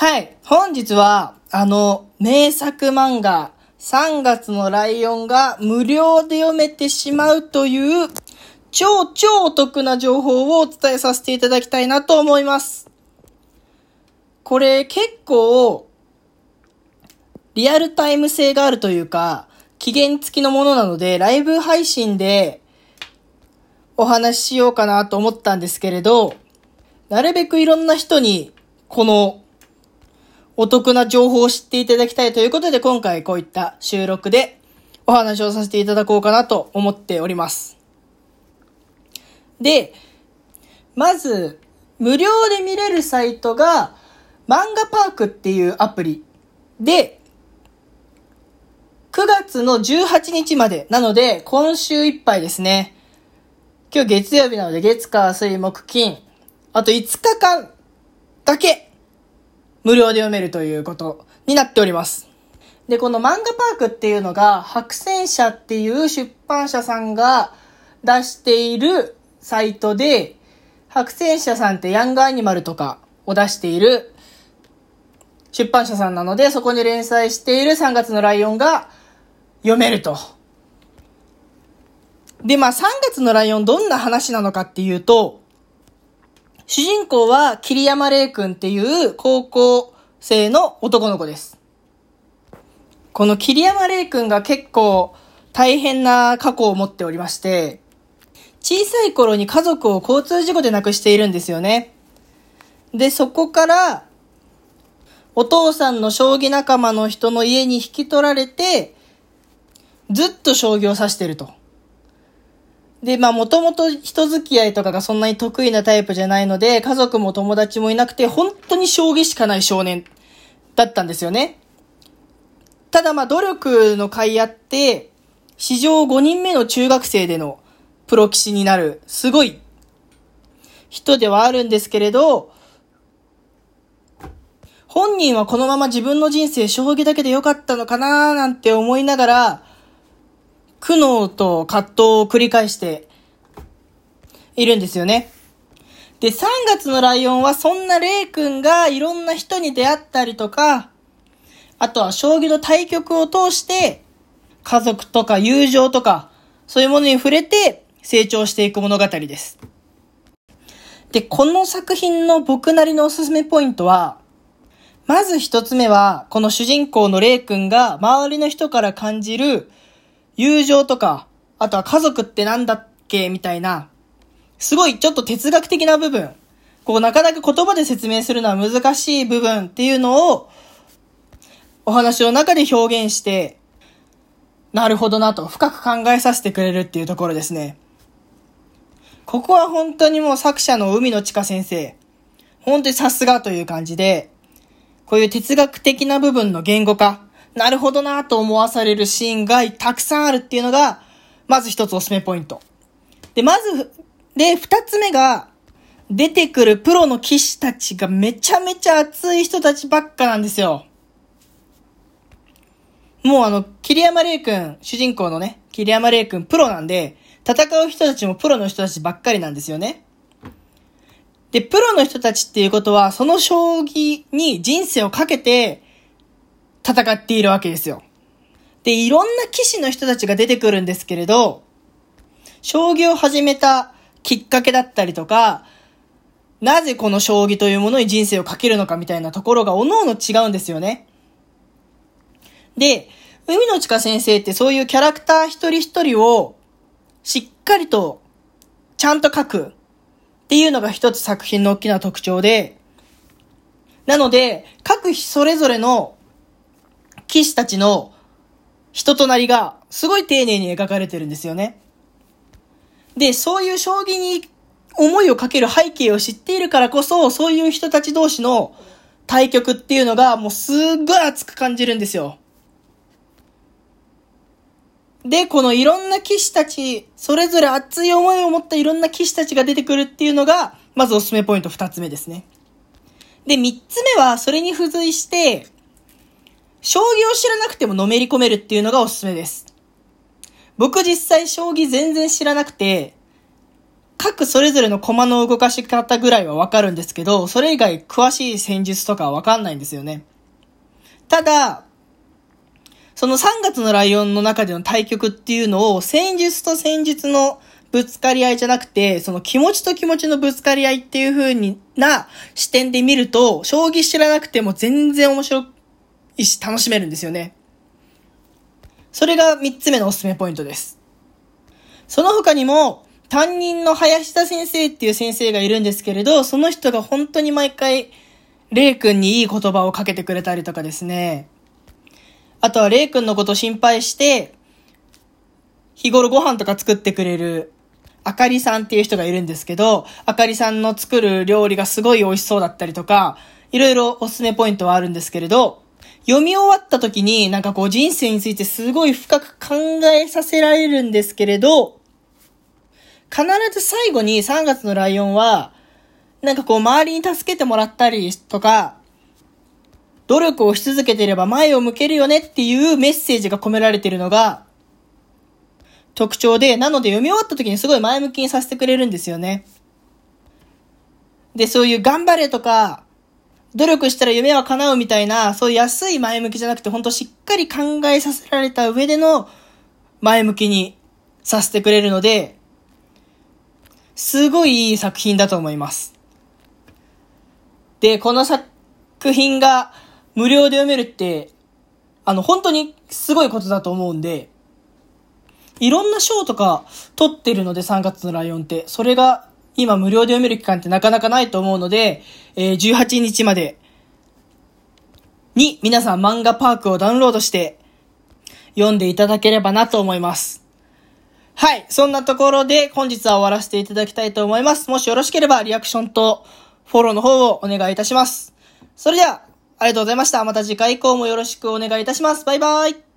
はい。本日は、あの、名作漫画、3月のライオンが無料で読めてしまうという、超超お得な情報をお伝えさせていただきたいなと思います。これ結構、リアルタイム性があるというか、期限付きのものなので、ライブ配信でお話ししようかなと思ったんですけれど、なるべくいろんな人に、このお得な情報を知っていただきたいということで、今回こういった収録でお話をさせていただこうかなと思っております。で、まず、無料で見れるサイトが、漫画パークっていうアプリで、9月の18日まで、なので、今週いっぱいですね。今日月曜日なので、月火水木金、あと5日間だけ、無料で読めるということになっております。で、この漫画パークっていうのが、白戦社っていう出版社さんが出しているサイトで、白戦社さんってヤングアニマルとかを出している出版社さんなので、そこに連載している3月のライオンが読めると。で、まあ3月のライオンどんな話なのかっていうと、主人公は桐山玲君っていう高校生の男の子です。この桐山玲君が結構大変な過去を持っておりまして、小さい頃に家族を交通事故で亡くしているんですよね。で、そこから、お父さんの将棋仲間の人の家に引き取られて、ずっと将棋を指してると。で、まあもともと人付き合いとかがそんなに得意なタイプじゃないので、家族も友達もいなくて、本当に将棋しかない少年だったんですよね。ただまあ努力の甲斐あって、史上5人目の中学生でのプロ棋士になる、すごい人ではあるんですけれど、本人はこのまま自分の人生将棋だけで良かったのかななんて思いながら、苦悩と葛藤を繰り返しているんですよね。で、3月のライオンはそんなレイ君がいろんな人に出会ったりとか、あとは将棋の対局を通して、家族とか友情とか、そういうものに触れて成長していく物語です。で、この作品の僕なりのおすすめポイントは、まず一つ目は、この主人公のレイ君が周りの人から感じる友情とか、あとは家族ってなんだっけみたいな、すごいちょっと哲学的な部分、こうなかなか言葉で説明するのは難しい部分っていうのを、お話の中で表現して、なるほどなと深く考えさせてくれるっていうところですね。ここは本当にもう作者の海野千佳先生、本当にさすがという感じで、こういう哲学的な部分の言語化、なるほどなと思わされるシーンがたくさんあるっていうのが、まず一つおすすめポイント。で、まず、で、二つ目が、出てくるプロの騎士たちがめちゃめちゃ熱い人たちばっかなんですよ。もうあの、桐山玲君、主人公のね、桐山玲君プロなんで、戦う人たちもプロの人たちばっかりなんですよね。で、プロの人たちっていうことは、その将棋に人生をかけて戦っているわけですよ。で、いろんな騎士の人たちが出てくるんですけれど、将棋を始めたきっかけだったりとか、なぜこの将棋というものに人生をかけるのかみたいなところが各々違うんですよね。で、海野千佳先生ってそういうキャラクター一人一人をしっかりとちゃんと書くっていうのが一つ作品の大きな特徴で、なので、各それぞれの騎士たちの人となりがすごい丁寧に描かれてるんですよね。で、そういう将棋に思いをかける背景を知っているからこそ、そういう人たち同士の対局っていうのがもうすっごい熱く感じるんですよ。で、このいろんな騎士たち、それぞれ熱い思いを持ったいろんな騎士たちが出てくるっていうのが、まずおすすめポイント二つ目ですね。で、三つ目は、それに付随して、将棋を知らなくてものめり込めるっていうのがおすすめです。僕実際将棋全然知らなくて、各それぞれのコマの動かし方ぐらいはわかるんですけど、それ以外詳しい戦術とかはわかんないんですよね。ただ、その3月のライオンの中での対局っていうのを戦術と戦術のぶつかり合いじゃなくて、その気持ちと気持ちのぶつかり合いっていう風にな視点で見ると、将棋知らなくても全然面白いし楽しめるんですよね。それが3つ目のおすすめポイントです。その他にも、担任の林田先生っていう先生がいるんですけれど、その人が本当に毎回、レイ君にいい言葉をかけてくれたりとかですね。あとはレイ君のこと心配して、日頃ご飯とか作ってくれる、あかりさんっていう人がいるんですけど、あかりさんの作る料理がすごい美味しそうだったりとか、いろいろおすすめポイントはあるんですけれど、読み終わった時になんかこう人生についてすごい深く考えさせられるんですけれど、必ず最後に3月のライオンは、なんかこう周りに助けてもらったりとか、努力をし続けてれば前を向けるよねっていうメッセージが込められているのが特徴で、なので読み終わった時にすごい前向きにさせてくれるんですよね。で、そういう頑張れとか、努力したら夢は叶うみたいな、そういう安い前向きじゃなくて、ほんとしっかり考えさせられた上での前向きにさせてくれるので、すごいいい作品だと思います。で、この作品が無料で読めるって、あの、本当にすごいことだと思うんで、いろんな賞とか取ってるので、3月のライオンって。それが今無料で読める期間ってなかなかないと思うので、えー、18日までに皆さん漫画パークをダウンロードして読んでいただければなと思います。はい。そんなところで本日は終わらせていただきたいと思います。もしよろしければリアクションとフォローの方をお願いいたします。それでは、ありがとうございました。また次回以降もよろしくお願いいたします。バイバイ。